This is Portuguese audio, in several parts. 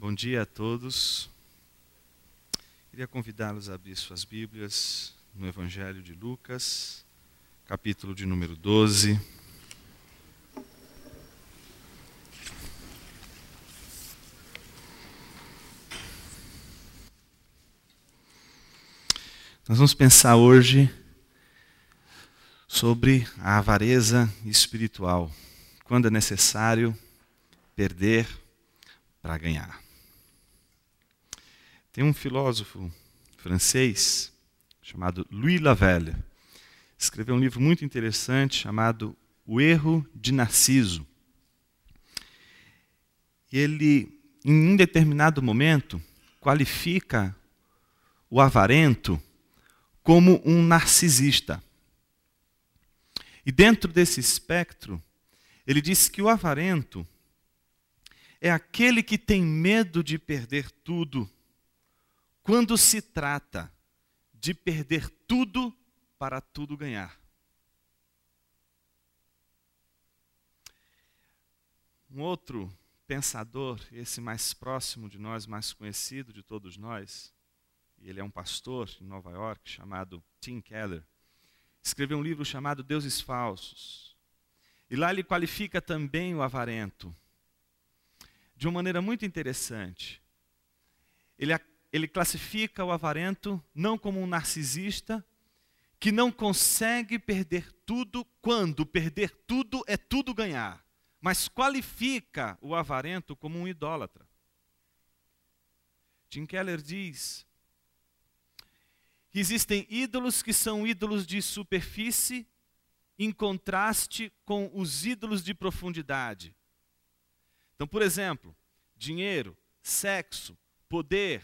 Bom dia a todos. Queria convidá-los a abrir suas Bíblias no Evangelho de Lucas, capítulo de número 12. Nós vamos pensar hoje sobre a avareza espiritual, quando é necessário perder para ganhar. Tem um filósofo francês chamado Louis Lavelle, escreveu um livro muito interessante chamado O Erro de Narciso. Ele, em um determinado momento, qualifica o avarento como um narcisista. E dentro desse espectro, ele diz que o avarento é aquele que tem medo de perder tudo quando se trata de perder tudo para tudo ganhar. Um outro pensador, esse mais próximo de nós, mais conhecido de todos nós, ele é um pastor em Nova York, chamado Tim Keller, escreveu um livro chamado Deuses Falsos. E lá ele qualifica também o avarento de uma maneira muito interessante. Ele, ele classifica o avarento não como um narcisista que não consegue perder tudo quando perder tudo é tudo ganhar, mas qualifica o avarento como um idólatra. Tim Keller diz que existem ídolos que são ídolos de superfície em contraste com os ídolos de profundidade. Então, por exemplo, dinheiro, sexo, poder,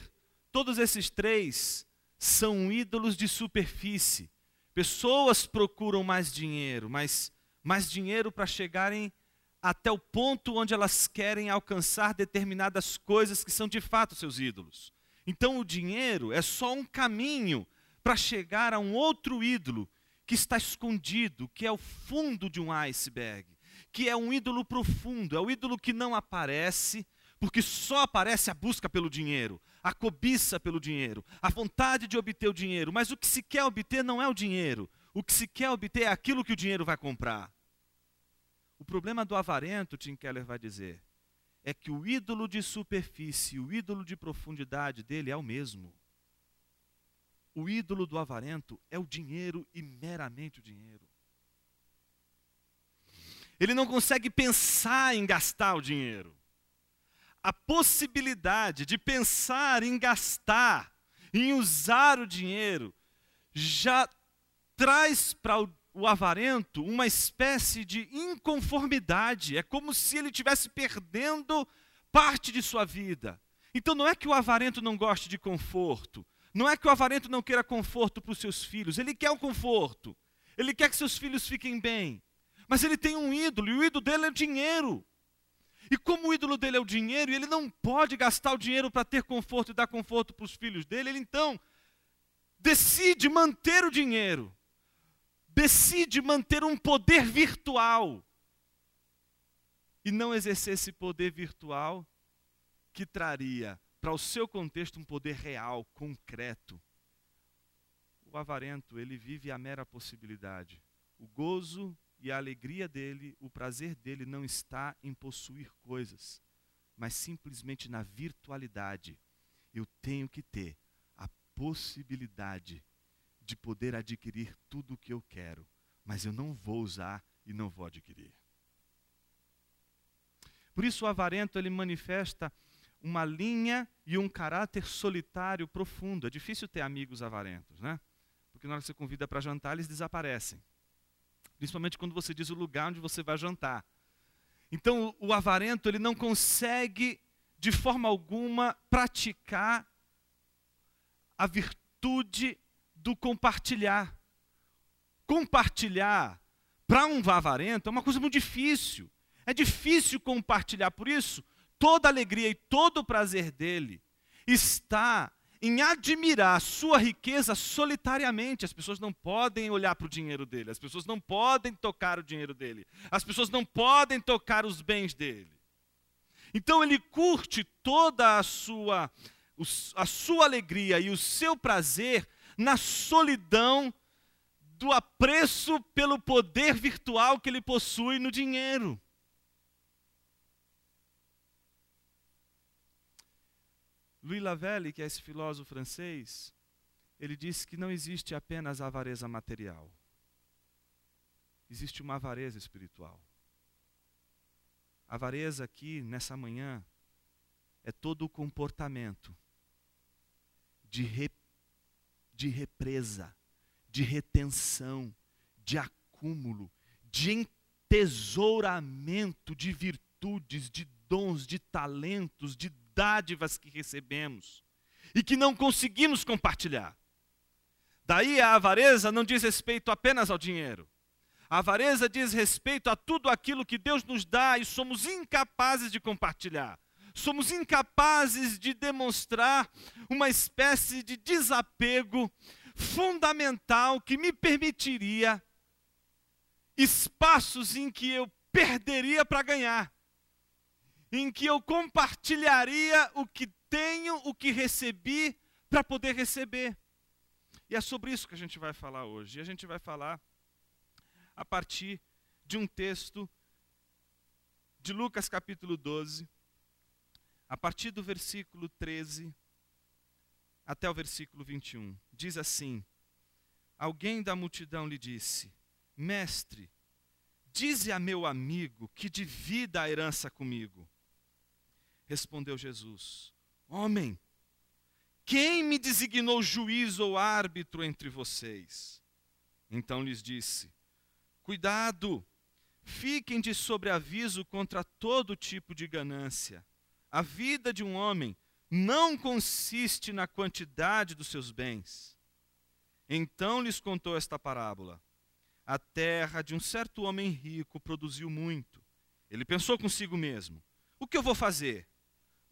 todos esses três são ídolos de superfície. Pessoas procuram mais dinheiro, mas mais dinheiro para chegarem até o ponto onde elas querem alcançar determinadas coisas que são de fato seus ídolos. Então o dinheiro é só um caminho para chegar a um outro ídolo que está escondido, que é o fundo de um iceberg que é um ídolo profundo, é o ídolo que não aparece, porque só aparece a busca pelo dinheiro, a cobiça pelo dinheiro, a vontade de obter o dinheiro. Mas o que se quer obter não é o dinheiro, o que se quer obter é aquilo que o dinheiro vai comprar. O problema do avarento, Tim Keller vai dizer, é que o ídolo de superfície, o ídolo de profundidade dele é o mesmo. O ídolo do avarento é o dinheiro e meramente o dinheiro. Ele não consegue pensar em gastar o dinheiro. A possibilidade de pensar em gastar, em usar o dinheiro, já traz para o, o avarento uma espécie de inconformidade. É como se ele estivesse perdendo parte de sua vida. Então não é que o avarento não goste de conforto, não é que o avarento não queira conforto para os seus filhos, ele quer o conforto, ele quer que seus filhos fiquem bem, mas ele tem um ídolo, e o ídolo dele é o dinheiro. E como o ídolo dele é o dinheiro, e ele não pode gastar o dinheiro para ter conforto e dar conforto para os filhos dele, ele então decide manter o dinheiro, decide manter um poder virtual, e não exercer esse poder virtual que traria para o seu contexto um poder real, concreto. O avarento, ele vive a mera possibilidade. O gozo e a alegria dele, o prazer dele não está em possuir coisas, mas simplesmente na virtualidade. Eu tenho que ter a possibilidade de poder adquirir tudo o que eu quero, mas eu não vou usar e não vou adquirir. Por isso o avarento ele manifesta uma linha e um caráter solitário profundo. É difícil ter amigos avarentos, né? Porque na hora que você convida para jantar, eles desaparecem principalmente quando você diz o lugar onde você vai jantar. Então, o avarento, ele não consegue de forma alguma praticar a virtude do compartilhar. Compartilhar para um avarento é uma coisa muito difícil. É difícil compartilhar, por isso, toda a alegria e todo o prazer dele está em admirar sua riqueza solitariamente. As pessoas não podem olhar para o dinheiro dele, as pessoas não podem tocar o dinheiro dele, as pessoas não podem tocar os bens dele. Então ele curte toda a sua, a sua alegria e o seu prazer na solidão do apreço pelo poder virtual que ele possui no dinheiro. Louis Lavelle, que é esse filósofo francês, ele disse que não existe apenas a avareza material. Existe uma avareza espiritual. A avareza aqui, nessa manhã, é todo o comportamento de, re, de represa, de retenção, de acúmulo, de entesouramento de virtudes, de dons, de talentos, de dádivas que recebemos e que não conseguimos compartilhar. Daí a avareza não diz respeito apenas ao dinheiro. A avareza diz respeito a tudo aquilo que Deus nos dá e somos incapazes de compartilhar. Somos incapazes de demonstrar uma espécie de desapego fundamental que me permitiria espaços em que eu perderia para ganhar, em que eu compartilharia o que tenho, o que recebi, para poder receber. E é sobre isso que a gente vai falar hoje. E a gente vai falar a partir de um texto de Lucas capítulo 12, a partir do versículo 13 até o versículo 21. Diz assim: Alguém da multidão lhe disse: Mestre, dize a meu amigo que divida a herança comigo. Respondeu Jesus: Homem, quem me designou juiz ou árbitro entre vocês? Então lhes disse: Cuidado, fiquem de sobreaviso contra todo tipo de ganância. A vida de um homem não consiste na quantidade dos seus bens. Então lhes contou esta parábola: A terra de um certo homem rico produziu muito. Ele pensou consigo mesmo: O que eu vou fazer?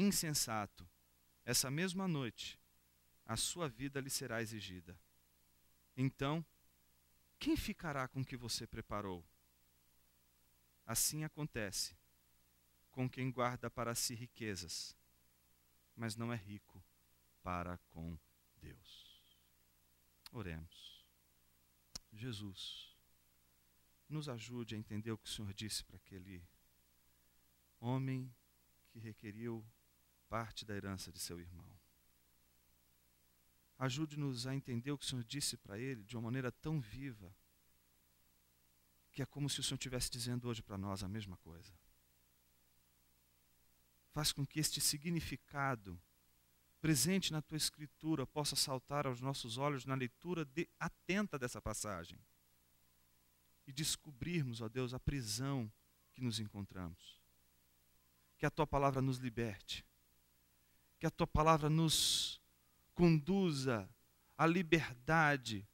Insensato, essa mesma noite a sua vida lhe será exigida. Então, quem ficará com o que você preparou? Assim acontece com quem guarda para si riquezas, mas não é rico para com Deus. Oremos. Jesus, nos ajude a entender o que o Senhor disse para aquele homem que requeriu parte da herança de seu irmão. Ajude-nos a entender o que o Senhor disse para ele de uma maneira tão viva, que é como se o Senhor estivesse dizendo hoje para nós a mesma coisa. Faz com que este significado presente na tua escritura possa saltar aos nossos olhos na leitura de, atenta dessa passagem e descobrirmos, ó Deus, a prisão que nos encontramos. Que a tua palavra nos liberte, que a tua palavra nos conduza à liberdade,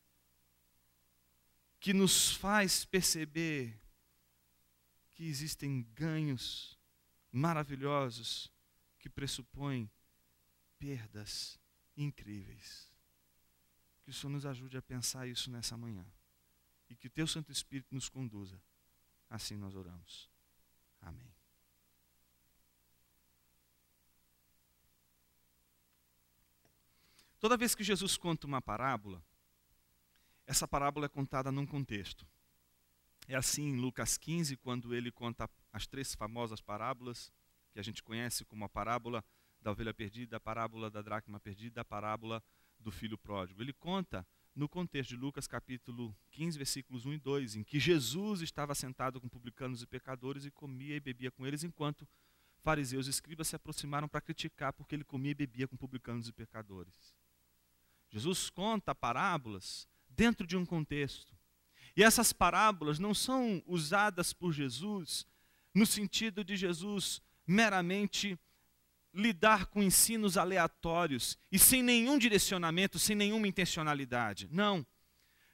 que nos faz perceber que existem ganhos maravilhosos que pressupõem perdas incríveis. Que o Senhor nos ajude a pensar isso nessa manhã. E que o Teu Santo Espírito nos conduza. Assim nós oramos. Amém. Toda vez que Jesus conta uma parábola, essa parábola é contada num contexto. É assim em Lucas 15, quando ele conta as três famosas parábolas, que a gente conhece como a parábola da ovelha perdida, a parábola da dracma perdida, a parábola do filho pródigo. Ele conta no contexto de Lucas capítulo 15, versículos 1 e 2, em que Jesus estava sentado com publicanos e pecadores e comia e bebia com eles, enquanto fariseus e escribas se aproximaram para criticar porque ele comia e bebia com publicanos e pecadores. Jesus conta parábolas dentro de um contexto. E essas parábolas não são usadas por Jesus no sentido de Jesus meramente lidar com ensinos aleatórios e sem nenhum direcionamento, sem nenhuma intencionalidade. Não.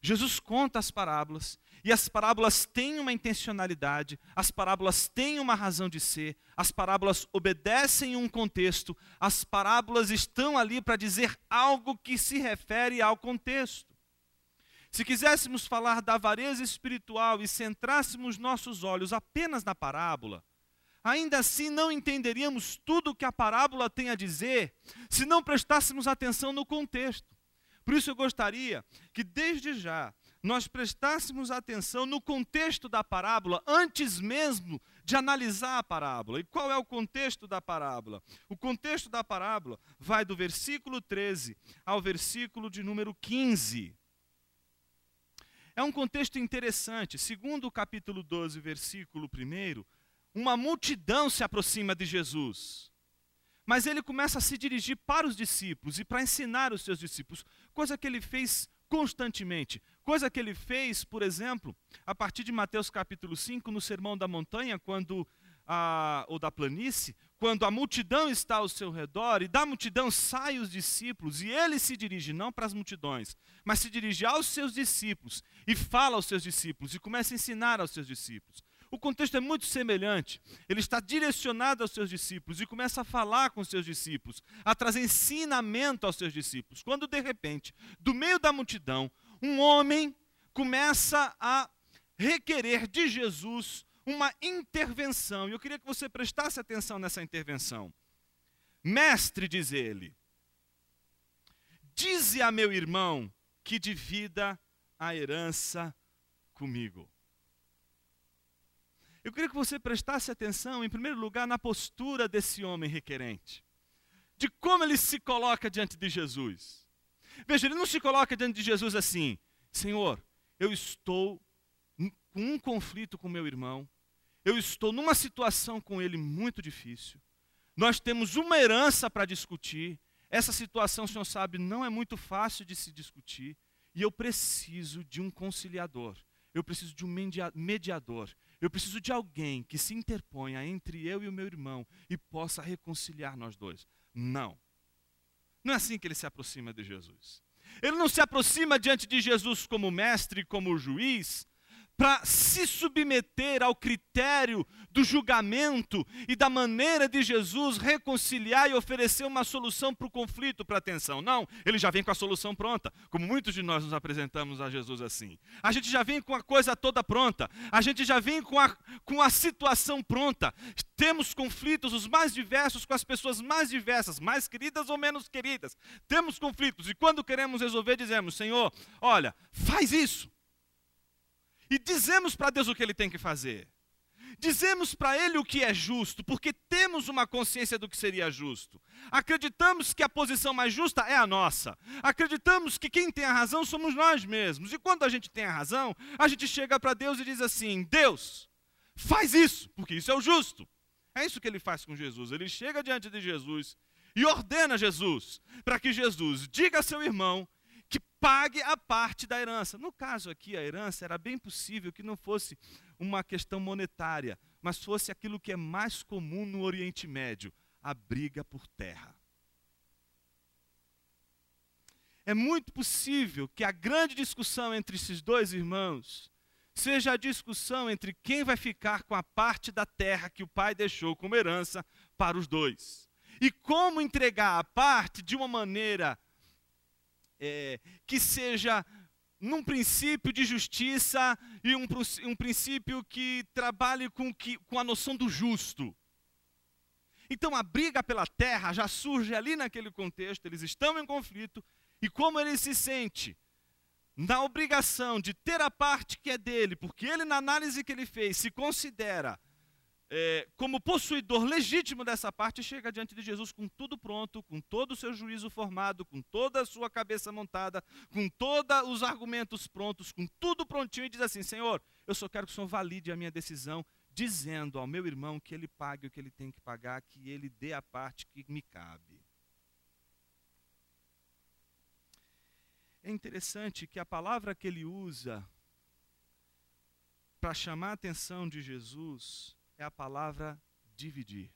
Jesus conta as parábolas e as parábolas têm uma intencionalidade, as parábolas têm uma razão de ser, as parábolas obedecem um contexto, as parábolas estão ali para dizer algo que se refere ao contexto. Se quiséssemos falar da avareza espiritual e centrássemos nossos olhos apenas na parábola, ainda assim não entenderíamos tudo o que a parábola tem a dizer se não prestássemos atenção no contexto. Por isso eu gostaria que desde já nós prestássemos atenção no contexto da parábola antes mesmo de analisar a parábola. E qual é o contexto da parábola? O contexto da parábola vai do versículo 13 ao versículo de número 15. É um contexto interessante. Segundo o capítulo 12, versículo 1, uma multidão se aproxima de Jesus. Mas ele começa a se dirigir para os discípulos e para ensinar os seus discípulos, coisa que ele fez constantemente. Coisa que ele fez, por exemplo, a partir de Mateus capítulo 5, no Sermão da Montanha, quando a, ou da planície, quando a multidão está ao seu redor, e da multidão saem os discípulos, e ele se dirige não para as multidões, mas se dirige aos seus discípulos, e fala aos seus discípulos, e começa a ensinar aos seus discípulos. O contexto é muito semelhante. Ele está direcionado aos seus discípulos e começa a falar com seus discípulos, a trazer ensinamento aos seus discípulos. Quando de repente, do meio da multidão, um homem começa a requerer de Jesus uma intervenção. E eu queria que você prestasse atenção nessa intervenção. Mestre, diz ele, dize a meu irmão que divida a herança comigo. Eu queria que você prestasse atenção, em primeiro lugar, na postura desse homem requerente, de como ele se coloca diante de Jesus. Veja, ele não se coloca diante de Jesus assim: Senhor, eu estou com um conflito com meu irmão, eu estou numa situação com ele muito difícil, nós temos uma herança para discutir, essa situação, o senhor sabe, não é muito fácil de se discutir, e eu preciso de um conciliador, eu preciso de um mediador, eu preciso de alguém que se interponha entre eu e o meu irmão e possa reconciliar nós dois. Não. Não é assim que ele se aproxima de Jesus. Ele não se aproxima diante de Jesus como mestre, como juiz, para se submeter ao critério do julgamento e da maneira de Jesus reconciliar e oferecer uma solução para o conflito, para a tensão. Não, ele já vem com a solução pronta, como muitos de nós nos apresentamos a Jesus assim. A gente já vem com a coisa toda pronta, a gente já vem com a, com a situação pronta. Temos conflitos os mais diversos com as pessoas mais diversas, mais queridas ou menos queridas. Temos conflitos e quando queremos resolver, dizemos: Senhor, olha, faz isso e dizemos para Deus o que ele tem que fazer. Dizemos para ele o que é justo, porque temos uma consciência do que seria justo. Acreditamos que a posição mais justa é a nossa. Acreditamos que quem tem a razão somos nós mesmos. E quando a gente tem a razão, a gente chega para Deus e diz assim: Deus, faz isso, porque isso é o justo. É isso que ele faz com Jesus. Ele chega diante de Jesus e ordena Jesus para que Jesus diga a seu irmão pague a parte da herança. No caso aqui, a herança era bem possível que não fosse uma questão monetária, mas fosse aquilo que é mais comum no Oriente Médio: a briga por terra. É muito possível que a grande discussão entre esses dois irmãos seja a discussão entre quem vai ficar com a parte da terra que o pai deixou como herança para os dois. E como entregar a parte de uma maneira é, que seja num princípio de justiça e um, um princípio que trabalhe com, que, com a noção do justo. Então a briga pela terra já surge ali naquele contexto, eles estão em conflito, e como ele se sente na obrigação de ter a parte que é dele, porque ele, na análise que ele fez, se considera é, como possuidor legítimo dessa parte, chega diante de Jesus com tudo pronto, com todo o seu juízo formado, com toda a sua cabeça montada, com todos os argumentos prontos, com tudo prontinho, e diz assim: Senhor, eu só quero que o Senhor valide a minha decisão, dizendo ao meu irmão que ele pague o que ele tem que pagar, que ele dê a parte que me cabe. É interessante que a palavra que ele usa para chamar a atenção de Jesus é a palavra dividir.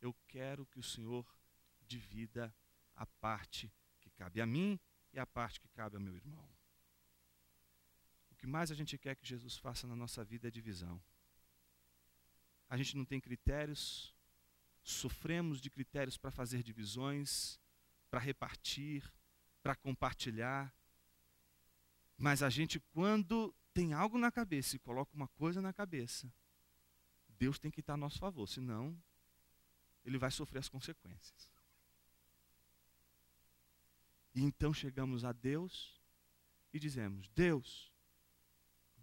Eu quero que o Senhor divida a parte que cabe a mim e a parte que cabe ao meu irmão. O que mais a gente quer que Jesus faça na nossa vida é divisão. A gente não tem critérios, sofremos de critérios para fazer divisões, para repartir, para compartilhar. Mas a gente, quando tem algo na cabeça e coloca uma coisa na cabeça, Deus tem que estar a nosso favor, senão ele vai sofrer as consequências. E então chegamos a Deus e dizemos: Deus,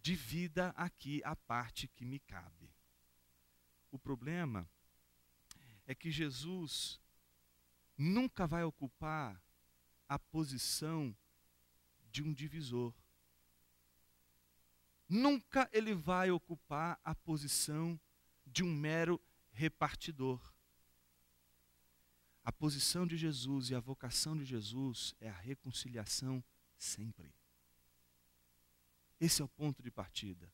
divida aqui a parte que me cabe. O problema é que Jesus nunca vai ocupar a posição de um divisor. Nunca ele vai ocupar a posição de um mero repartidor. A posição de Jesus e a vocação de Jesus é a reconciliação sempre. Esse é o ponto de partida.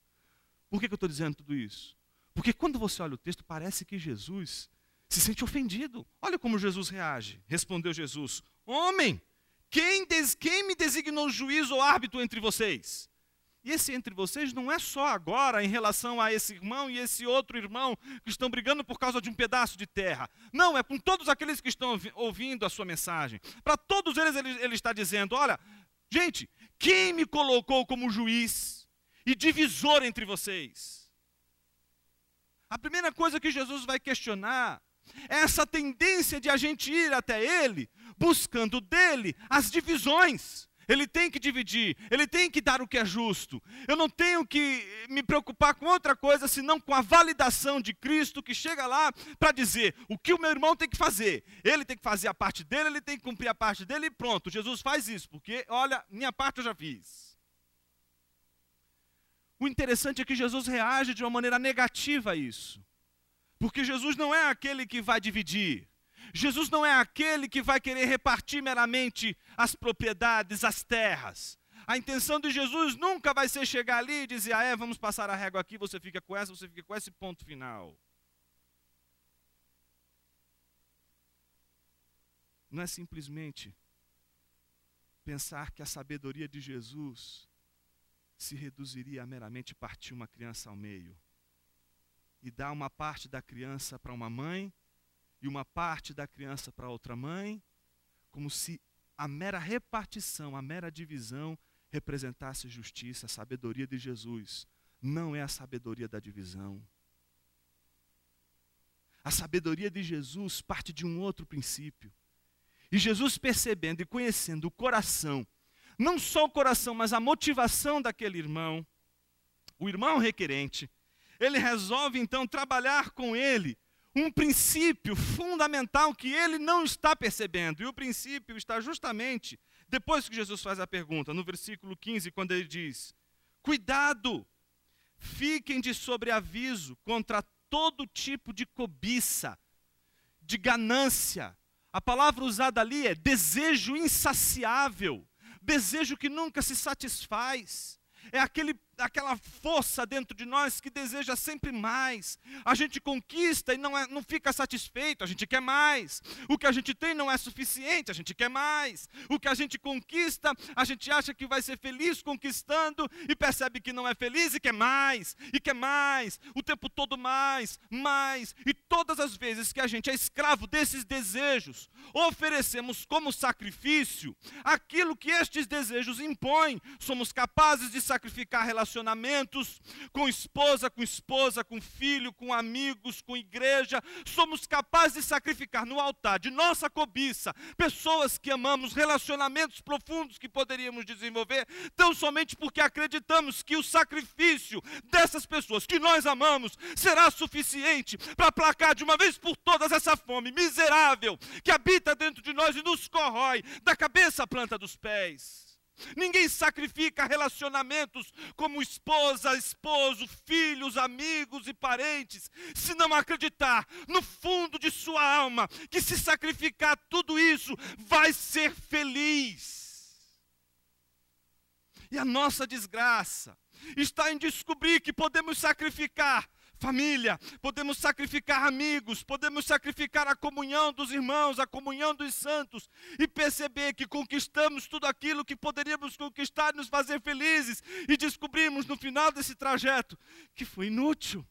Por que, que eu estou dizendo tudo isso? Porque quando você olha o texto, parece que Jesus se sente ofendido. Olha como Jesus reage. Respondeu Jesus: Homem, quem, des, quem me designou juiz ou árbitro entre vocês? E esse entre vocês não é só agora em relação a esse irmão e esse outro irmão que estão brigando por causa de um pedaço de terra. Não, é com todos aqueles que estão ouvindo a sua mensagem. Para todos eles, ele, ele está dizendo: olha, gente, quem me colocou como juiz e divisor entre vocês? A primeira coisa que Jesus vai questionar é essa tendência de a gente ir até Ele, buscando dele as divisões. Ele tem que dividir, ele tem que dar o que é justo. Eu não tenho que me preocupar com outra coisa senão com a validação de Cristo que chega lá para dizer o que o meu irmão tem que fazer. Ele tem que fazer a parte dele, ele tem que cumprir a parte dele e pronto. Jesus faz isso, porque olha, minha parte eu já fiz. O interessante é que Jesus reage de uma maneira negativa a isso. Porque Jesus não é aquele que vai dividir. Jesus não é aquele que vai querer repartir meramente as propriedades, as terras. A intenção de Jesus nunca vai ser chegar ali e dizer: ah, é, vamos passar a régua aqui, você fica com essa, você fica com esse ponto final. Não é simplesmente pensar que a sabedoria de Jesus se reduziria a meramente partir uma criança ao meio e dar uma parte da criança para uma mãe e uma parte da criança para outra mãe, como se a mera repartição, a mera divisão representasse justiça, a sabedoria de Jesus. Não é a sabedoria da divisão. A sabedoria de Jesus parte de um outro princípio. E Jesus, percebendo e conhecendo o coração, não só o coração, mas a motivação daquele irmão, o irmão requerente, ele resolve então trabalhar com ele um princípio fundamental que ele não está percebendo. E o princípio está justamente depois que Jesus faz a pergunta, no versículo 15, quando ele diz: Cuidado, fiquem de sobreaviso contra todo tipo de cobiça, de ganância. A palavra usada ali é desejo insaciável, desejo que nunca se satisfaz. É aquele aquela força dentro de nós que deseja sempre mais. A gente conquista e não, é, não fica satisfeito, a gente quer mais. O que a gente tem não é suficiente, a gente quer mais. O que a gente conquista, a gente acha que vai ser feliz conquistando e percebe que não é feliz e quer mais, e quer mais, o tempo todo mais, mais. E todas as vezes que a gente é escravo desses desejos, oferecemos como sacrifício aquilo que estes desejos impõem, somos capazes de sacrificar relações relacionamentos com esposa, com esposa, com filho, com amigos, com igreja. Somos capazes de sacrificar no altar de nossa cobiça pessoas que amamos, relacionamentos profundos que poderíamos desenvolver, tão somente porque acreditamos que o sacrifício dessas pessoas que nós amamos será suficiente para aplacar de uma vez por todas essa fome miserável que habita dentro de nós e nos corrói da cabeça à planta dos pés. Ninguém sacrifica relacionamentos como esposa, esposo, filhos, amigos e parentes, se não acreditar no fundo de sua alma que se sacrificar tudo isso vai ser feliz. E a nossa desgraça está em descobrir que podemos sacrificar família, podemos sacrificar amigos, podemos sacrificar a comunhão dos irmãos, a comunhão dos santos, e perceber que conquistamos tudo aquilo que poderíamos conquistar, nos fazer felizes, e descobrimos no final desse trajeto que foi inútil.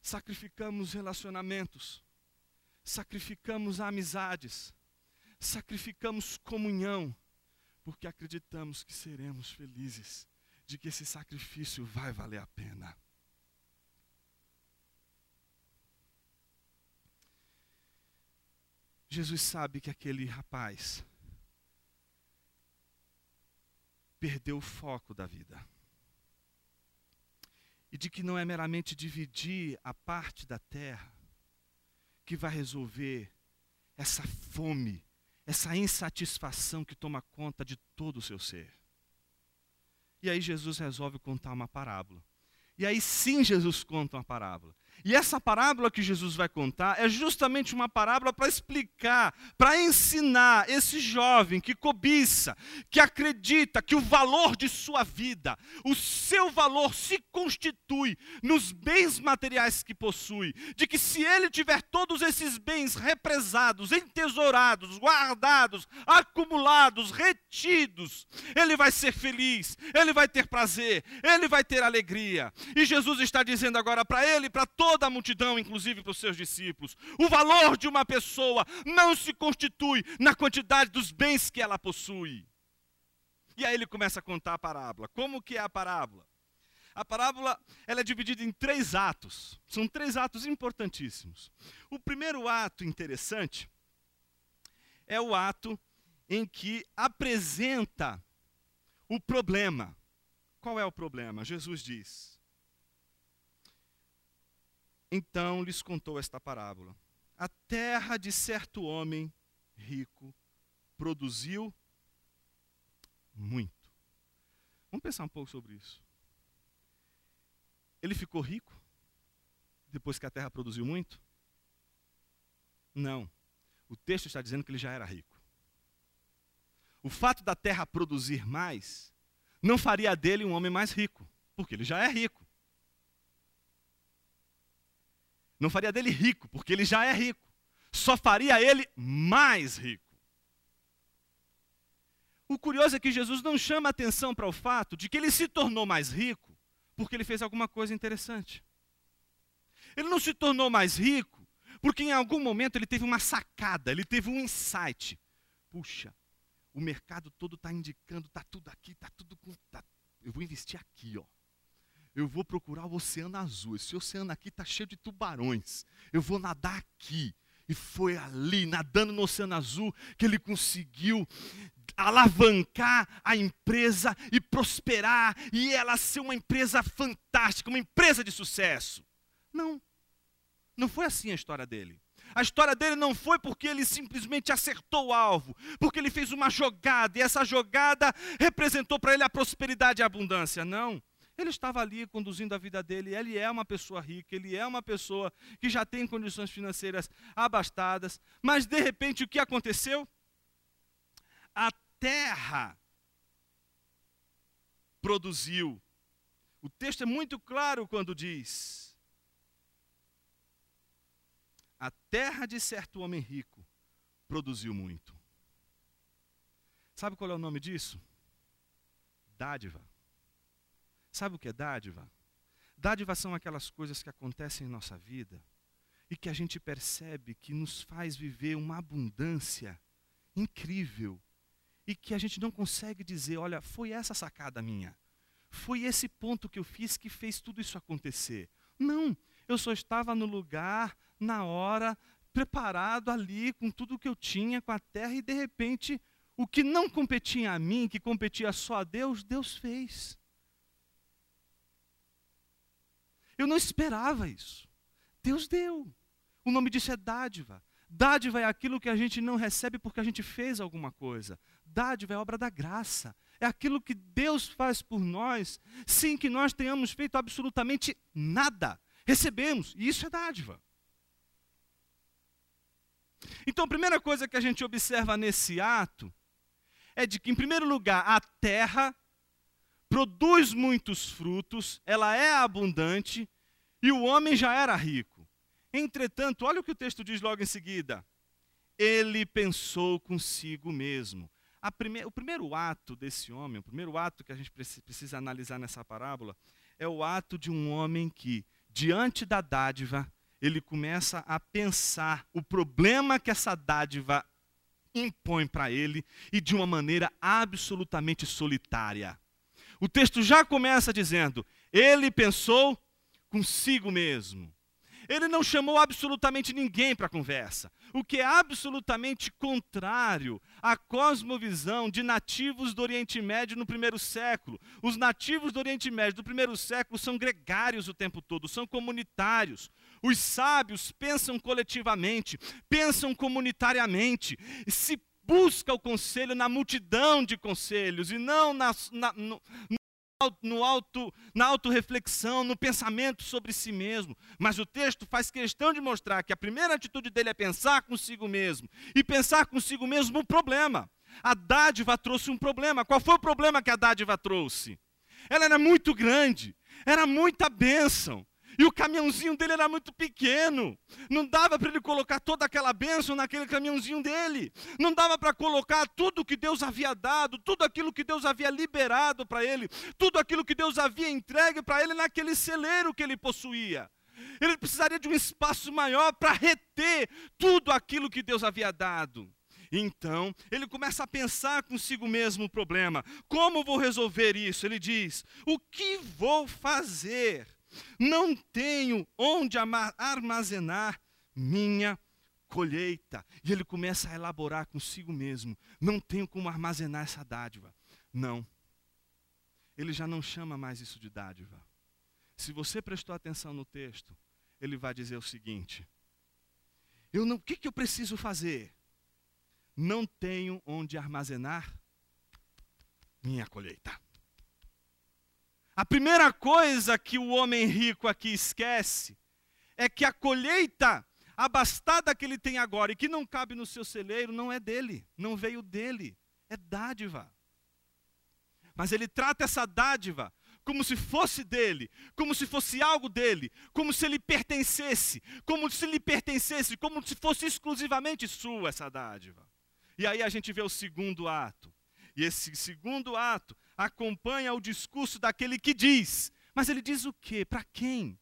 Sacrificamos relacionamentos, sacrificamos amizades, sacrificamos comunhão, porque acreditamos que seremos felizes de que esse sacrifício vai valer a pena. Jesus sabe que aquele rapaz perdeu o foco da vida. E de que não é meramente dividir a parte da terra que vai resolver essa fome, essa insatisfação que toma conta de todo o seu ser. E aí Jesus resolve contar uma parábola. E aí sim Jesus conta uma parábola. E essa parábola que Jesus vai contar é justamente uma parábola para explicar, para ensinar esse jovem que cobiça, que acredita que o valor de sua vida, o seu valor se constitui nos bens materiais que possui, de que se ele tiver todos esses bens represados, entesourados, guardados, acumulados, retidos, ele vai ser feliz, ele vai ter prazer, ele vai ter alegria. E Jesus está dizendo agora para ele, para todos toda a multidão, inclusive para os seus discípulos. O valor de uma pessoa não se constitui na quantidade dos bens que ela possui. E aí ele começa a contar a parábola. Como que é a parábola? A parábola ela é dividida em três atos. São três atos importantíssimos. O primeiro ato interessante é o ato em que apresenta o problema. Qual é o problema? Jesus diz: então lhes contou esta parábola: A terra de certo homem rico produziu muito. Vamos pensar um pouco sobre isso. Ele ficou rico depois que a terra produziu muito? Não. O texto está dizendo que ele já era rico. O fato da terra produzir mais não faria dele um homem mais rico, porque ele já é rico. Não faria dele rico, porque ele já é rico. Só faria ele mais rico. O curioso é que Jesus não chama atenção para o fato de que ele se tornou mais rico porque ele fez alguma coisa interessante. Ele não se tornou mais rico porque em algum momento ele teve uma sacada, ele teve um insight. Puxa, o mercado todo está indicando, está tudo aqui, está tudo. Tá, eu vou investir aqui, ó eu vou procurar o oceano azul. Esse oceano aqui está cheio de tubarões. Eu vou nadar aqui. E foi ali, nadando no Oceano Azul, que ele conseguiu alavancar a empresa e prosperar, e ela ser uma empresa fantástica, uma empresa de sucesso. Não, não foi assim a história dele. A história dele não foi porque ele simplesmente acertou o alvo, porque ele fez uma jogada, e essa jogada representou para ele a prosperidade e a abundância. Não. Ele estava ali conduzindo a vida dele, ele é uma pessoa rica, ele é uma pessoa que já tem condições financeiras abastadas, mas de repente o que aconteceu? A terra produziu. O texto é muito claro quando diz: A terra de certo homem rico produziu muito. Sabe qual é o nome disso? Dádiva. Sabe o que é dádiva? Dádiva são aquelas coisas que acontecem em nossa vida e que a gente percebe que nos faz viver uma abundância incrível e que a gente não consegue dizer, olha, foi essa sacada minha. Foi esse ponto que eu fiz que fez tudo isso acontecer. Não, eu só estava no lugar, na hora, preparado ali com tudo que eu tinha, com a terra, e de repente, o que não competia a mim, que competia só a Deus, Deus fez. Eu não esperava isso. Deus deu. O nome disso é dádiva. Dádiva é aquilo que a gente não recebe porque a gente fez alguma coisa. Dádiva é obra da graça. É aquilo que Deus faz por nós, sem que nós tenhamos feito absolutamente nada. Recebemos, e isso é dádiva. Então, a primeira coisa que a gente observa nesse ato é de que, em primeiro lugar, a terra produz muitos frutos, ela é abundante e o homem já era rico. Entretanto, olha o que o texto diz logo em seguida. Ele pensou consigo mesmo. Prime... o primeiro ato desse homem, o primeiro ato que a gente precisa analisar nessa parábola, é o ato de um homem que, diante da dádiva, ele começa a pensar o problema que essa dádiva impõe para ele e de uma maneira absolutamente solitária. O texto já começa dizendo: ele pensou consigo mesmo. Ele não chamou absolutamente ninguém para a conversa, o que é absolutamente contrário à cosmovisão de nativos do Oriente Médio no primeiro século. Os nativos do Oriente Médio do primeiro século são gregários o tempo todo, são comunitários. Os sábios pensam coletivamente, pensam comunitariamente, se busca o conselho na multidão de conselhos e não na, na, no, no auto, na autorreflexão, no pensamento sobre si mesmo. Mas o texto faz questão de mostrar que a primeira atitude dele é pensar consigo mesmo. E pensar consigo mesmo um problema. A dádiva trouxe um problema. Qual foi o problema que a dádiva trouxe? Ela era muito grande, era muita bênção. E o caminhãozinho dele era muito pequeno. Não dava para ele colocar toda aquela bênção naquele caminhãozinho dele. Não dava para colocar tudo que Deus havia dado, tudo aquilo que Deus havia liberado para ele, tudo aquilo que Deus havia entregue para ele naquele celeiro que ele possuía. Ele precisaria de um espaço maior para reter tudo aquilo que Deus havia dado. Então, ele começa a pensar consigo mesmo o problema. Como vou resolver isso? Ele diz: O que vou fazer? Não tenho onde armazenar minha colheita. E ele começa a elaborar consigo mesmo: não tenho como armazenar essa dádiva. Não. Ele já não chama mais isso de dádiva. Se você prestou atenção no texto, ele vai dizer o seguinte: eu não, o que, que eu preciso fazer? Não tenho onde armazenar minha colheita. A primeira coisa que o homem rico aqui esquece é que a colheita abastada que ele tem agora e que não cabe no seu celeiro não é dele, não veio dele, é dádiva. Mas ele trata essa dádiva como se fosse dele, como se fosse algo dele, como se ele pertencesse, como se lhe pertencesse, como se fosse exclusivamente sua essa dádiva. E aí a gente vê o segundo ato. E esse segundo ato acompanha o discurso daquele que diz. Mas ele diz o quê? Para quem?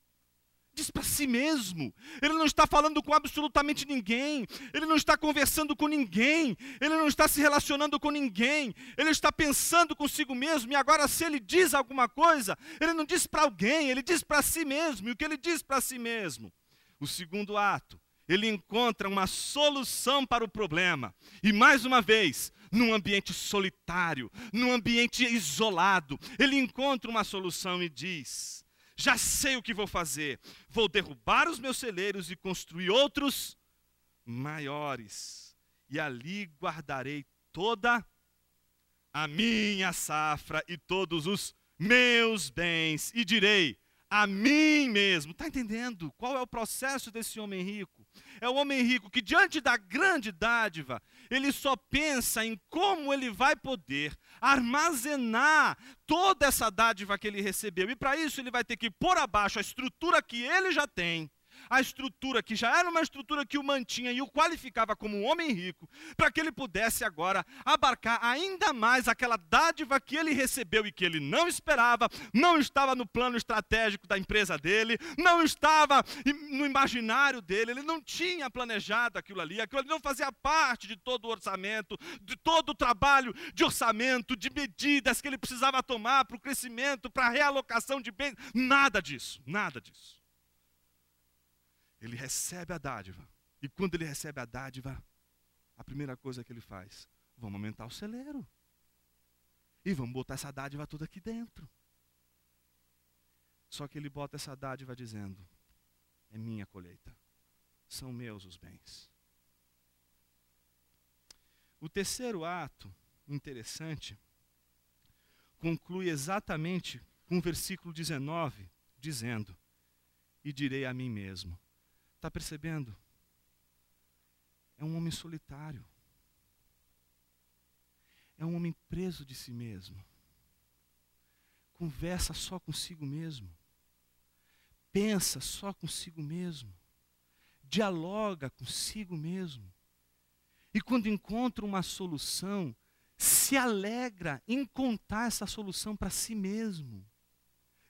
Diz para si mesmo. Ele não está falando com absolutamente ninguém. Ele não está conversando com ninguém. Ele não está se relacionando com ninguém. Ele está pensando consigo mesmo. E agora, se ele diz alguma coisa, ele não diz para alguém, ele diz para si mesmo. E o que ele diz para si mesmo? O segundo ato, ele encontra uma solução para o problema. E mais uma vez, num ambiente solitário, num ambiente isolado. Ele encontra uma solução e diz: Já sei o que vou fazer. Vou derrubar os meus celeiros e construir outros maiores. E ali guardarei toda a minha safra e todos os meus bens. E direi: a mim mesmo. Está entendendo qual é o processo desse homem rico? É o homem rico que, diante da grande dádiva, ele só pensa em como ele vai poder armazenar toda essa dádiva que ele recebeu. E para isso ele vai ter que pôr abaixo a estrutura que ele já tem a estrutura que já era uma estrutura que o mantinha e o qualificava como um homem rico, para que ele pudesse agora abarcar ainda mais aquela dádiva que ele recebeu e que ele não esperava, não estava no plano estratégico da empresa dele, não estava no imaginário dele, ele não tinha planejado aquilo ali, aquilo ali não fazia parte de todo o orçamento, de todo o trabalho de orçamento, de medidas que ele precisava tomar para o crescimento, para a realocação de bens, nada disso, nada disso ele recebe a dádiva. E quando ele recebe a dádiva, a primeira coisa que ele faz, vamos aumentar o celeiro. E vamos botar essa dádiva toda aqui dentro. Só que ele bota essa dádiva dizendo: é minha colheita, são meus os bens. O terceiro ato, interessante, conclui exatamente com o versículo 19, dizendo: E direi a mim mesmo: Está percebendo? É um homem solitário. É um homem preso de si mesmo. conversa só consigo mesmo. Pensa só consigo mesmo. Dialoga consigo mesmo. E quando encontra uma solução, se alegra em contar essa solução para si mesmo.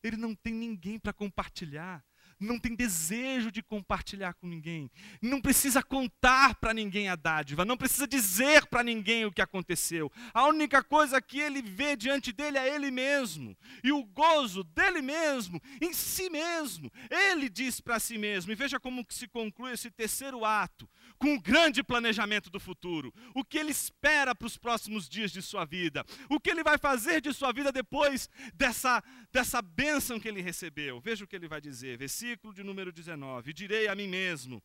Ele não tem ninguém para compartilhar não tem desejo de compartilhar com ninguém, não precisa contar para ninguém a dádiva, não precisa dizer para ninguém o que aconteceu. A única coisa que ele vê diante dele é ele mesmo, e o gozo dele mesmo, em si mesmo. Ele diz para si mesmo, e veja como se conclui esse terceiro ato, com o grande planejamento do futuro, o que ele espera para os próximos dias de sua vida, o que ele vai fazer de sua vida depois dessa, dessa bênção que ele recebeu. Veja o que ele vai dizer, versículo de número 19: Direi a mim mesmo: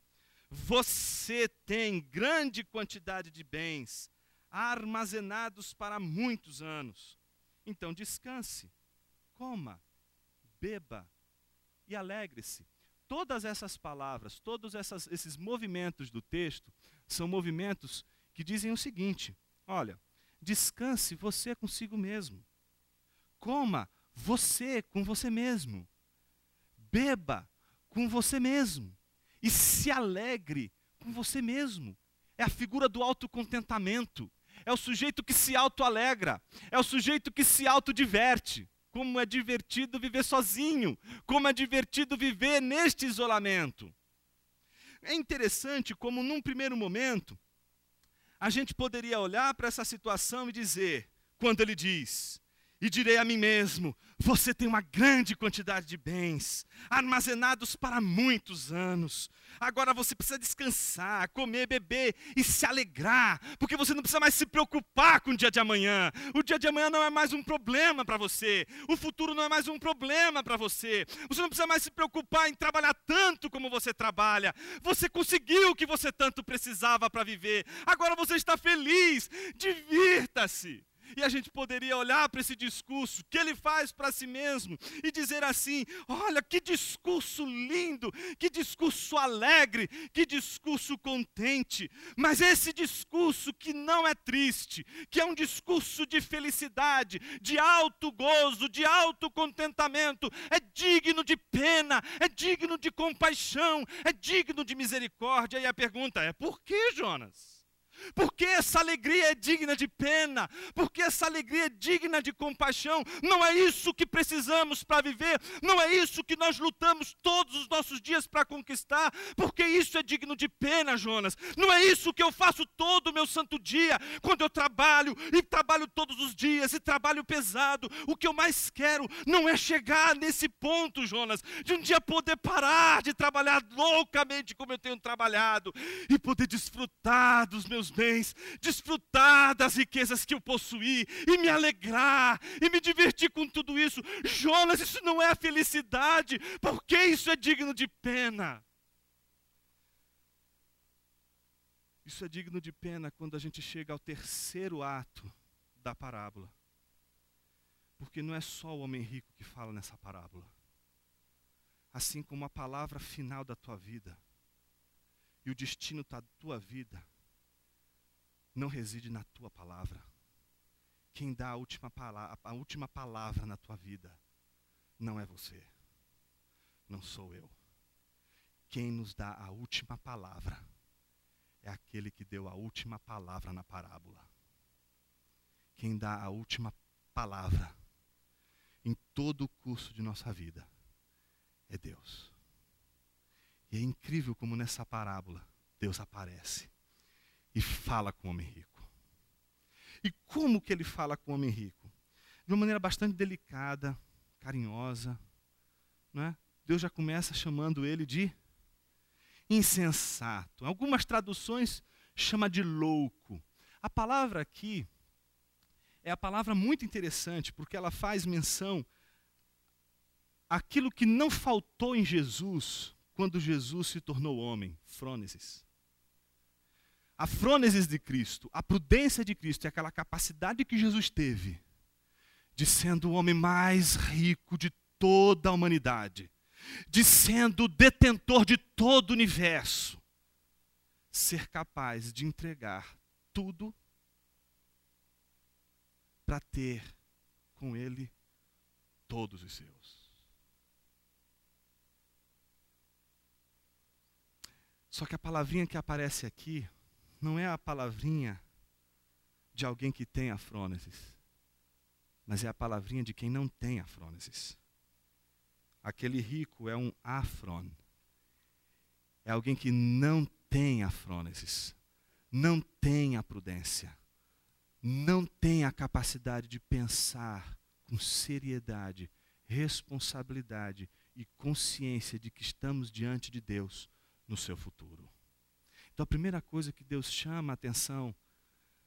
Você tem grande quantidade de bens armazenados para muitos anos. Então descanse, coma, beba e alegre-se. Todas essas palavras, todos essas, esses movimentos do texto, são movimentos que dizem o seguinte: olha, descanse você consigo mesmo. Coma você com você mesmo. Beba com você mesmo. E se alegre com você mesmo. É a figura do autocontentamento. É o sujeito que se autoalegra. É o sujeito que se autodiverte. Como é divertido viver sozinho. Como é divertido viver neste isolamento. É interessante como, num primeiro momento, a gente poderia olhar para essa situação e dizer, quando ele diz: e direi a mim mesmo: você tem uma grande quantidade de bens, armazenados para muitos anos. Agora você precisa descansar, comer, beber e se alegrar, porque você não precisa mais se preocupar com o dia de amanhã. O dia de amanhã não é mais um problema para você, o futuro não é mais um problema para você. Você não precisa mais se preocupar em trabalhar tanto como você trabalha. Você conseguiu o que você tanto precisava para viver. Agora você está feliz, divirta-se. E a gente poderia olhar para esse discurso que ele faz para si mesmo e dizer assim: olha que discurso lindo, que discurso alegre, que discurso contente. Mas esse discurso que não é triste, que é um discurso de felicidade, de alto gozo, de alto contentamento, é digno de pena, é digno de compaixão, é digno de misericórdia. E a pergunta é: por que, Jonas? Porque essa alegria é digna de pena, porque essa alegria é digna de compaixão. Não é isso que precisamos para viver, não é isso que nós lutamos todos os nossos dias para conquistar, porque isso é digno de pena, Jonas. Não é isso que eu faço todo o meu santo dia, quando eu trabalho e trabalho todos os dias e trabalho pesado. O que eu mais quero não é chegar nesse ponto, Jonas, de um dia poder parar de trabalhar loucamente como eu tenho trabalhado e poder desfrutar dos meus meus bens, desfrutar das riquezas que eu possuí e me alegrar e me divertir com tudo isso. Jonas, isso não é a felicidade, porque isso é digno de pena. Isso é digno de pena quando a gente chega ao terceiro ato da parábola. Porque não é só o homem rico que fala nessa parábola. Assim como a palavra final da tua vida e o destino da tua vida não reside na tua palavra. Quem dá a última, palavra, a última palavra na tua vida não é você, não sou eu. Quem nos dá a última palavra é aquele que deu a última palavra na parábola. Quem dá a última palavra em todo o curso de nossa vida é Deus. E é incrível como nessa parábola Deus aparece e fala com o homem rico. E como que ele fala com o homem rico? De uma maneira bastante delicada, carinhosa. Não é? Deus já começa chamando ele de insensato. Algumas traduções chama de louco. A palavra aqui é a palavra muito interessante, porque ela faz menção àquilo que não faltou em Jesus quando Jesus se tornou homem, frônesis. A frônesis de Cristo, a prudência de Cristo é aquela capacidade que Jesus teve de sendo o homem mais rico de toda a humanidade, de sendo detentor de todo o universo, ser capaz de entregar tudo para ter com ele todos os seus. Só que a palavrinha que aparece aqui não é a palavrinha de alguém que tem afrônesis, mas é a palavrinha de quem não tem afrônesis. Aquele rico é um afron. É alguém que não tem afrônesis, não tem a prudência, não tem a capacidade de pensar com seriedade, responsabilidade e consciência de que estamos diante de Deus no seu futuro. Então a primeira coisa que Deus chama a atenção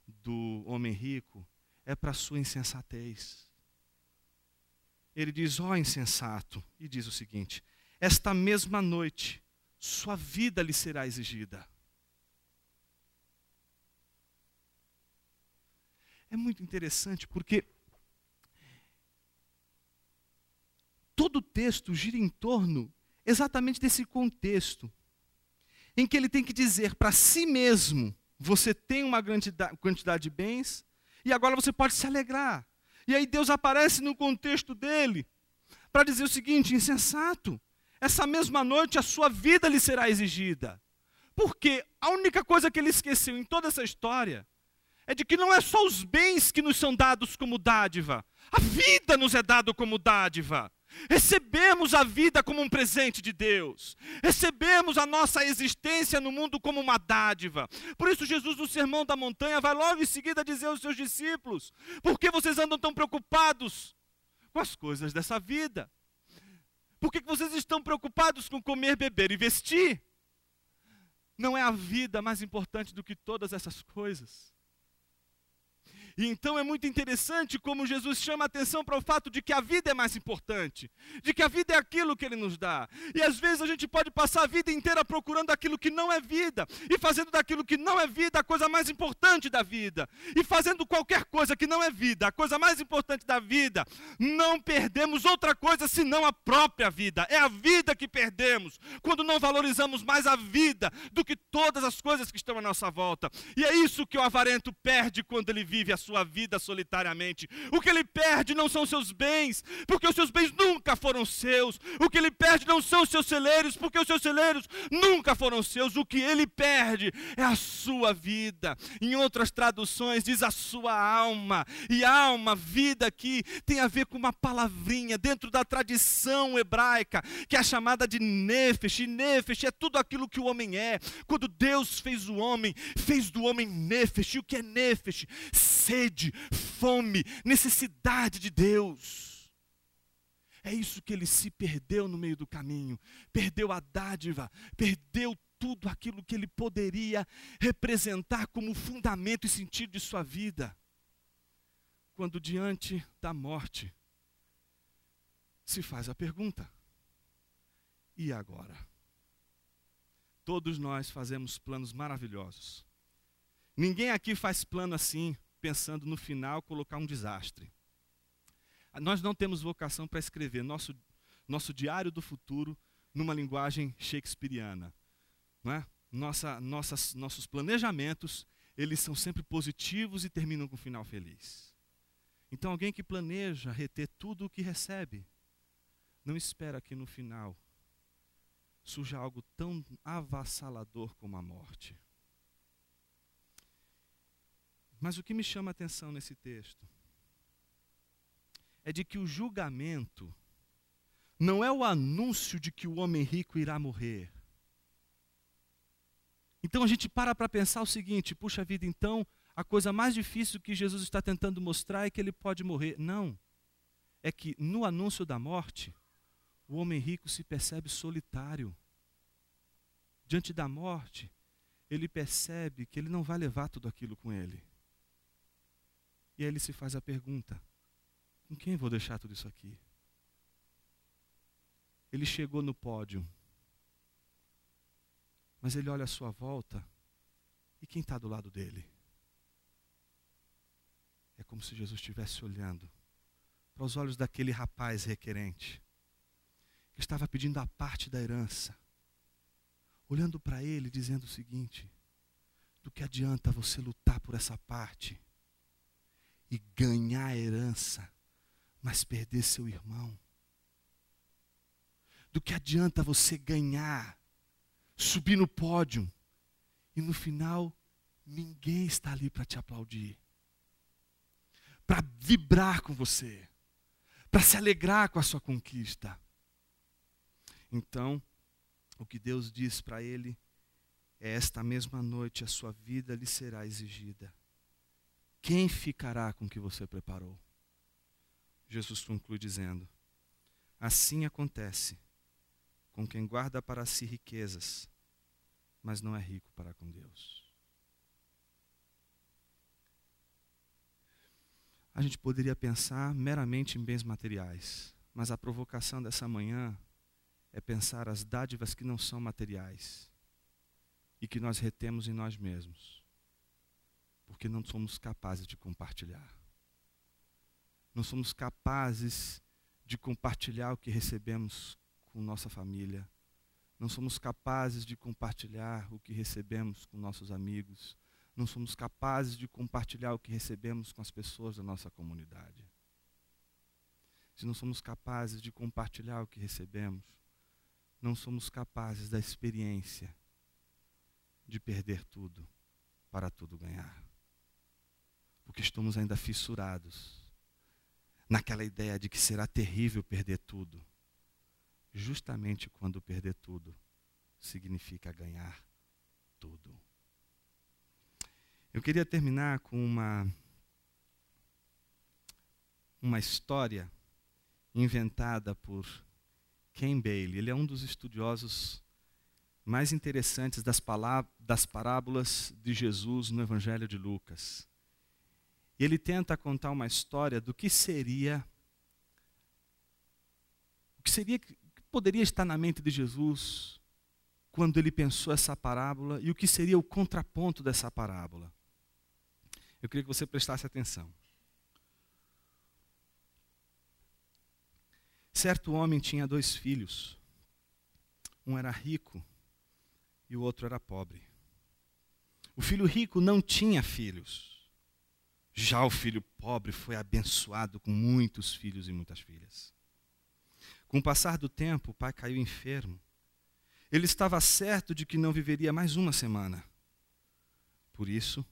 do homem rico é para a sua insensatez. Ele diz: Ó oh, insensato, e diz o seguinte: Esta mesma noite sua vida lhe será exigida. É muito interessante porque todo o texto gira em torno exatamente desse contexto, em que ele tem que dizer para si mesmo: você tem uma quantidade de bens, e agora você pode se alegrar. E aí Deus aparece no contexto dele para dizer o seguinte: insensato, essa mesma noite a sua vida lhe será exigida. Porque a única coisa que ele esqueceu em toda essa história é de que não é só os bens que nos são dados como dádiva, a vida nos é dado como dádiva. Recebemos a vida como um presente de Deus. Recebemos a nossa existência no mundo como uma dádiva. Por isso, Jesus, no Sermão da Montanha, vai logo em seguida dizer aos seus discípulos: Por que vocês andam tão preocupados com as coisas dessa vida? Por que vocês estão preocupados com comer, beber e vestir? Não é a vida mais importante do que todas essas coisas? E então é muito interessante como Jesus chama a atenção para o fato de que a vida é mais importante, de que a vida é aquilo que ele nos dá. E às vezes a gente pode passar a vida inteira procurando aquilo que não é vida, e fazendo daquilo que não é vida a coisa mais importante da vida, e fazendo qualquer coisa que não é vida, a coisa mais importante da vida, não perdemos outra coisa senão a própria vida. É a vida que perdemos quando não valorizamos mais a vida do que todas as coisas que estão à nossa volta. E é isso que o avarento perde quando ele vive a sua vida solitariamente. O que ele perde não são seus bens, porque os seus bens nunca foram seus. O que ele perde não são os seus celeiros, porque os seus celeiros nunca foram seus. O que ele perde é a sua vida. Em outras traduções diz a sua alma. E alma, vida aqui tem a ver com uma palavrinha dentro da tradição hebraica, que é chamada de nefesh. E nefesh é tudo aquilo que o homem é. Quando Deus fez o homem, fez do homem nefesh. E o que é nefesh? Sede, fome, necessidade de Deus. É isso que ele se perdeu no meio do caminho. Perdeu a dádiva, perdeu tudo aquilo que ele poderia representar como fundamento e sentido de sua vida. Quando diante da morte se faz a pergunta: e agora? Todos nós fazemos planos maravilhosos. Ninguém aqui faz plano assim pensando no final colocar um desastre. Nós não temos vocação para escrever nosso, nosso diário do futuro numa linguagem shakespeariana. Não é? Nossa, nossas, nossos planejamentos, eles são sempre positivos e terminam com um final feliz. Então, alguém que planeja reter tudo o que recebe, não espera que no final surja algo tão avassalador como a morte. Mas o que me chama a atenção nesse texto é de que o julgamento não é o anúncio de que o homem rico irá morrer. Então a gente para para pensar o seguinte: puxa vida, então a coisa mais difícil que Jesus está tentando mostrar é que ele pode morrer. Não. É que no anúncio da morte, o homem rico se percebe solitário. Diante da morte, ele percebe que ele não vai levar tudo aquilo com ele. E aí ele se faz a pergunta: com quem vou deixar tudo isso aqui? Ele chegou no pódio, mas ele olha à sua volta e quem está do lado dele? É como se Jesus estivesse olhando para os olhos daquele rapaz requerente, que estava pedindo a parte da herança, olhando para ele dizendo o seguinte: do que adianta você lutar por essa parte? E ganhar a herança mas perder seu irmão. Do que adianta você ganhar, subir no pódio e no final ninguém está ali para te aplaudir, para vibrar com você, para se alegrar com a sua conquista. Então, o que Deus diz para ele é: esta mesma noite a sua vida lhe será exigida. Quem ficará com o que você preparou? Jesus conclui dizendo: Assim acontece com quem guarda para si riquezas, mas não é rico para com Deus. A gente poderia pensar meramente em bens materiais, mas a provocação dessa manhã é pensar as dádivas que não são materiais e que nós retemos em nós mesmos, porque não somos capazes de compartilhar. Não somos capazes de compartilhar o que recebemos com nossa família. Não somos capazes de compartilhar o que recebemos com nossos amigos. Não somos capazes de compartilhar o que recebemos com as pessoas da nossa comunidade. Se não somos capazes de compartilhar o que recebemos, não somos capazes da experiência de perder tudo para tudo ganhar. Porque estamos ainda fissurados naquela ideia de que será terrível perder tudo. Justamente quando perder tudo significa ganhar tudo. Eu queria terminar com uma uma história inventada por Ken Bailey. Ele é um dos estudiosos mais interessantes das, das parábolas de Jesus no Evangelho de Lucas. E ele tenta contar uma história do que seria o que seria que poderia estar na mente de Jesus quando ele pensou essa parábola e o que seria o contraponto dessa parábola. Eu queria que você prestasse atenção. Certo homem tinha dois filhos. Um era rico e o outro era pobre. O filho rico não tinha filhos. Já o filho pobre foi abençoado com muitos filhos e muitas filhas. Com o passar do tempo, o pai caiu enfermo. Ele estava certo de que não viveria mais uma semana. Por isso,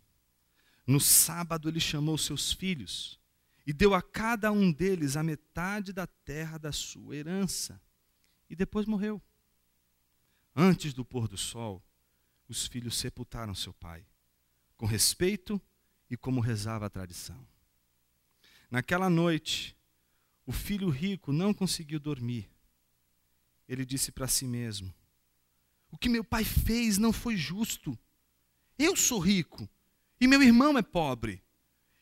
no sábado ele chamou seus filhos e deu a cada um deles a metade da terra da sua herança. E depois morreu. Antes do pôr do sol, os filhos sepultaram seu pai, com respeito como rezava a tradição. Naquela noite, o filho rico não conseguiu dormir. Ele disse para si mesmo: O que meu pai fez não foi justo. Eu sou rico e meu irmão é pobre.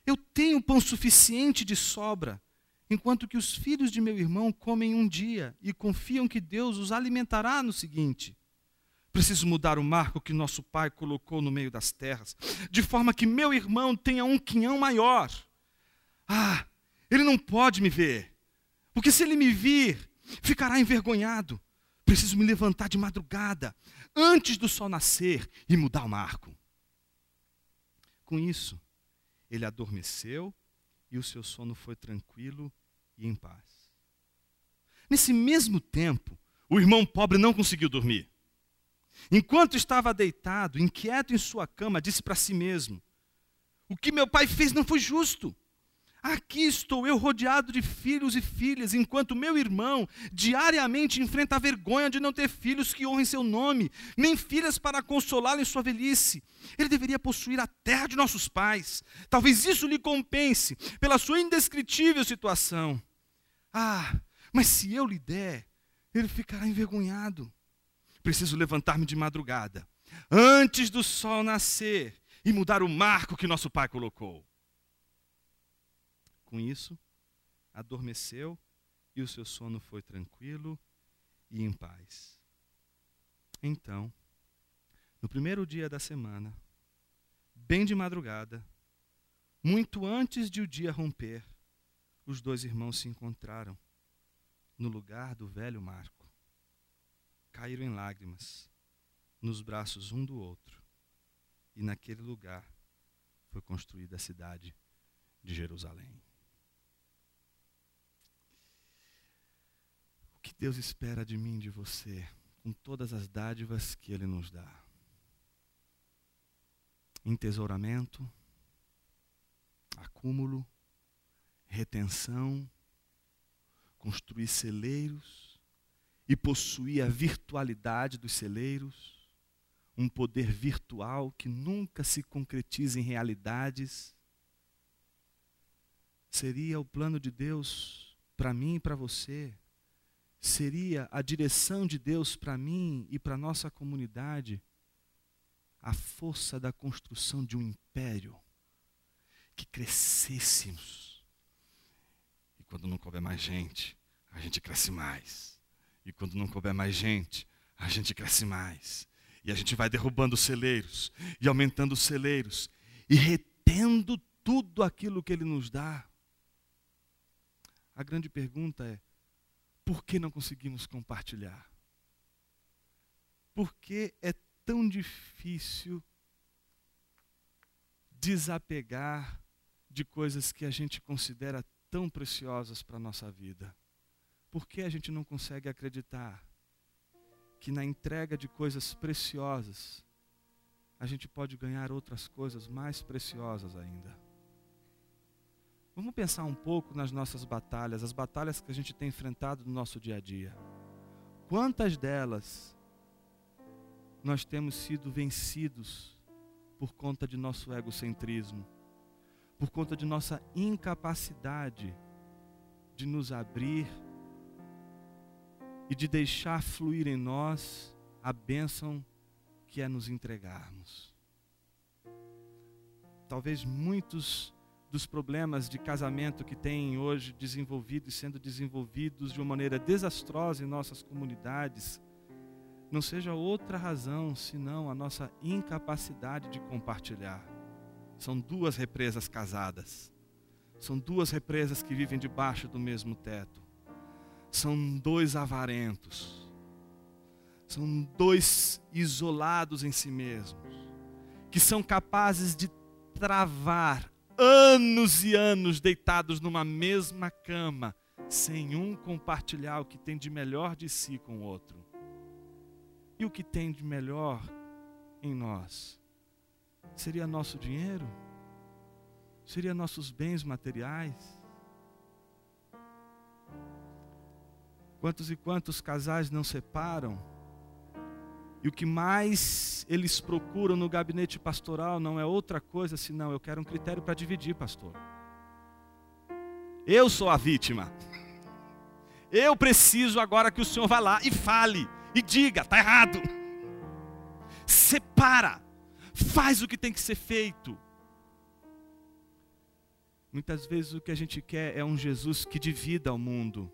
Eu tenho pão suficiente de sobra enquanto que os filhos de meu irmão comem um dia e confiam que Deus os alimentará no seguinte. Preciso mudar o marco que nosso pai colocou no meio das terras, de forma que meu irmão tenha um quinhão maior. Ah, ele não pode me ver, porque se ele me vir, ficará envergonhado. Preciso me levantar de madrugada, antes do sol nascer, e mudar o marco. Com isso, ele adormeceu e o seu sono foi tranquilo e em paz. Nesse mesmo tempo, o irmão pobre não conseguiu dormir. Enquanto estava deitado, inquieto em sua cama, disse para si mesmo: O que meu pai fez não foi justo. Aqui estou eu rodeado de filhos e filhas, enquanto meu irmão diariamente enfrenta a vergonha de não ter filhos que honrem seu nome, nem filhas para consolá-lo em sua velhice. Ele deveria possuir a terra de nossos pais. Talvez isso lhe compense pela sua indescritível situação. Ah, mas se eu lhe der, ele ficará envergonhado preciso levantar-me de madrugada, antes do sol nascer, e mudar o marco que nosso pai colocou. Com isso, adormeceu e o seu sono foi tranquilo e em paz. Então, no primeiro dia da semana, bem de madrugada, muito antes de o dia romper, os dois irmãos se encontraram no lugar do velho Marco caíram em lágrimas nos braços um do outro. E naquele lugar foi construída a cidade de Jerusalém. Deus espera de mim, de você, com todas as dádivas que Ele nos dá? Entesouramento, acúmulo, retenção, construir celeiros e possuir a virtualidade dos celeiros, um poder virtual que nunca se concretiza em realidades. Seria o plano de Deus para mim e para você seria a direção de Deus para mim e para nossa comunidade, a força da construção de um império que crescêssemos. E quando não couber mais gente, a gente cresce mais. E quando não couber mais gente, a gente cresce mais. E a gente vai derrubando os celeiros e aumentando os celeiros e retendo tudo aquilo que ele nos dá. A grande pergunta é: por que não conseguimos compartilhar? Por que é tão difícil desapegar de coisas que a gente considera tão preciosas para a nossa vida? Por que a gente não consegue acreditar que na entrega de coisas preciosas a gente pode ganhar outras coisas mais preciosas ainda? Vamos pensar um pouco nas nossas batalhas, as batalhas que a gente tem enfrentado no nosso dia a dia. Quantas delas nós temos sido vencidos por conta de nosso egocentrismo, por conta de nossa incapacidade de nos abrir e de deixar fluir em nós a bênção que é nos entregarmos. Talvez muitos dos problemas de casamento que têm hoje desenvolvido e sendo desenvolvidos de uma maneira desastrosa em nossas comunidades, não seja outra razão senão a nossa incapacidade de compartilhar. São duas represas casadas. São duas represas que vivem debaixo do mesmo teto. São dois avarentos. São dois isolados em si mesmos, que são capazes de travar anos e anos deitados numa mesma cama, sem um compartilhar o que tem de melhor de si com o outro. E o que tem de melhor em nós? Seria nosso dinheiro? Seria nossos bens materiais? Quantos e quantos casais não separam? E o que mais eles procuram no gabinete pastoral não é outra coisa senão eu quero um critério para dividir, pastor. Eu sou a vítima. Eu preciso agora que o senhor vá lá e fale e diga, está errado. Separa. Faz o que tem que ser feito. Muitas vezes o que a gente quer é um Jesus que divida o mundo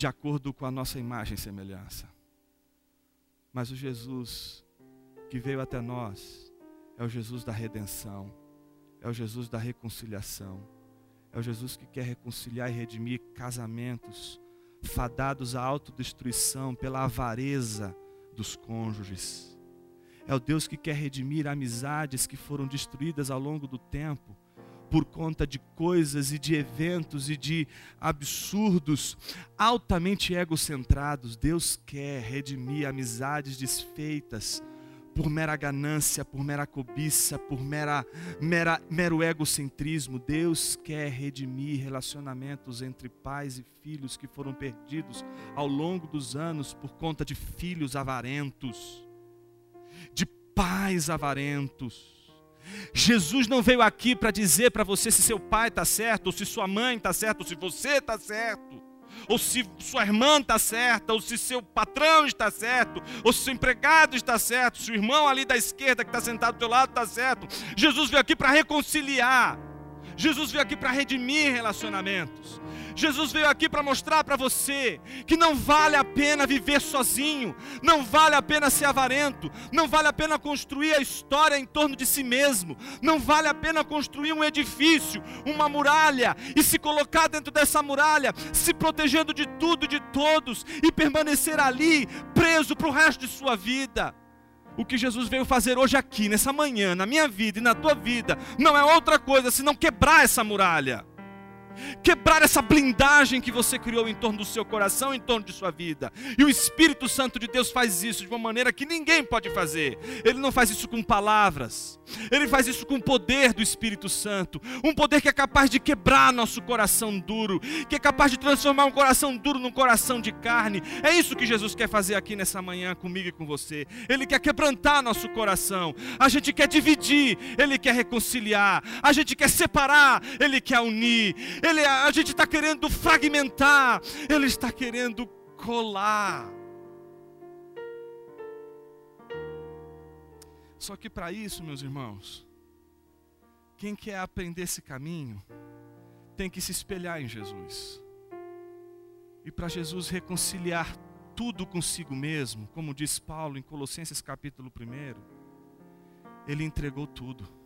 de acordo com a nossa imagem e semelhança. Mas o Jesus que veio até nós é o Jesus da redenção, é o Jesus da reconciliação, é o Jesus que quer reconciliar e redimir casamentos fadados à autodestruição pela avareza dos cônjuges. É o Deus que quer redimir amizades que foram destruídas ao longo do tempo por conta de coisas e de eventos e de absurdos altamente egocentrados. Deus quer redimir amizades desfeitas por mera ganância, por mera cobiça, por mera, mera, mero egocentrismo. Deus quer redimir relacionamentos entre pais e filhos que foram perdidos ao longo dos anos por conta de filhos avarentos, de pais avarentos Jesus não veio aqui para dizer para você se seu pai está certo, ou se sua mãe está certa, ou se você está certo, ou se sua irmã está certa, ou se seu patrão está certo, ou se seu empregado está certo, se o irmão ali da esquerda que está sentado do teu lado está certo. Jesus veio aqui para reconciliar. Jesus veio aqui para redimir relacionamentos. Jesus veio aqui para mostrar para você que não vale a pena viver sozinho, não vale a pena ser avarento, não vale a pena construir a história em torno de si mesmo, não vale a pena construir um edifício, uma muralha e se colocar dentro dessa muralha, se protegendo de tudo e de todos e permanecer ali preso para o resto de sua vida. O que Jesus veio fazer hoje aqui, nessa manhã, na minha vida e na tua vida, não é outra coisa senão quebrar essa muralha quebrar essa blindagem que você criou em torno do seu coração, em torno de sua vida. E o Espírito Santo de Deus faz isso de uma maneira que ninguém pode fazer. Ele não faz isso com palavras, ele faz isso com o poder do Espírito Santo, um poder que é capaz de quebrar nosso coração duro, que é capaz de transformar um coração duro num coração de carne. É isso que Jesus quer fazer aqui nessa manhã comigo e com você. Ele quer quebrantar nosso coração. A gente quer dividir, ele quer reconciliar. A gente quer separar, ele quer unir. Ele, a gente está querendo fragmentar, ele está querendo colar. Só que para isso, meus irmãos, quem quer aprender esse caminho tem que se espelhar em Jesus. E para Jesus reconciliar tudo consigo mesmo, como diz Paulo em Colossenses capítulo 1, ele entregou tudo.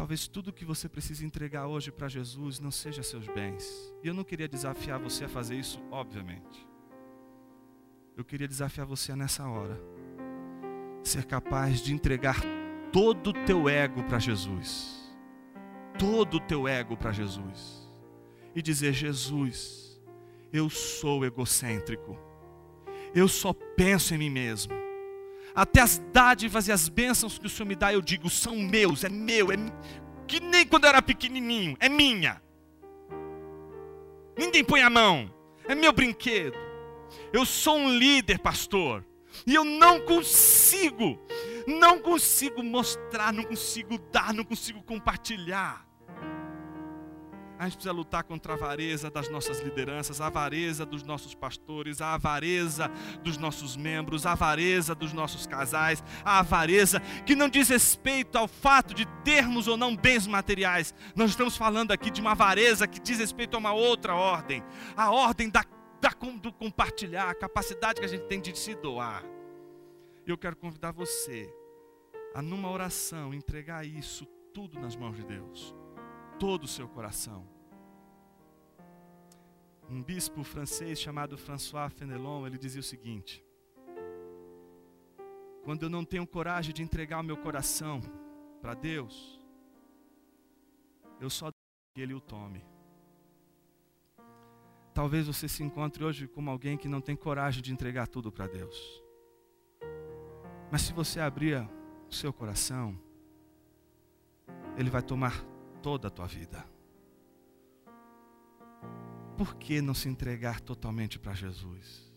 Talvez tudo que você precisa entregar hoje para Jesus não seja seus bens. E eu não queria desafiar você a fazer isso, obviamente. Eu queria desafiar você nessa hora. Ser capaz de entregar todo o teu ego para Jesus. Todo o teu ego para Jesus. E dizer: Jesus, eu sou egocêntrico. Eu só penso em mim mesmo. Até as dádivas e as bênçãos que o Senhor me dá, eu digo, são meus, é meu, é que nem quando eu era pequenininho, é minha. Ninguém põe a mão, é meu brinquedo. Eu sou um líder, pastor, e eu não consigo, não consigo mostrar, não consigo dar, não consigo compartilhar. A gente precisa lutar contra a avareza das nossas lideranças, a avareza dos nossos pastores, a avareza dos nossos membros, a avareza dos nossos casais, a avareza que não diz respeito ao fato de termos ou não bens materiais. Nós estamos falando aqui de uma avareza que diz respeito a uma outra ordem, a ordem da, da, do compartilhar, a capacidade que a gente tem de se doar. Eu quero convidar você a, numa oração, entregar isso tudo nas mãos de Deus todo o seu coração. Um bispo francês chamado François Fenelon, ele dizia o seguinte: Quando eu não tenho coragem de entregar o meu coração para Deus, eu só que ele o tome. Talvez você se encontre hoje como alguém que não tem coragem de entregar tudo para Deus. Mas se você abrir o seu coração, Ele vai tomar toda a tua vida. Por que não se entregar totalmente para Jesus?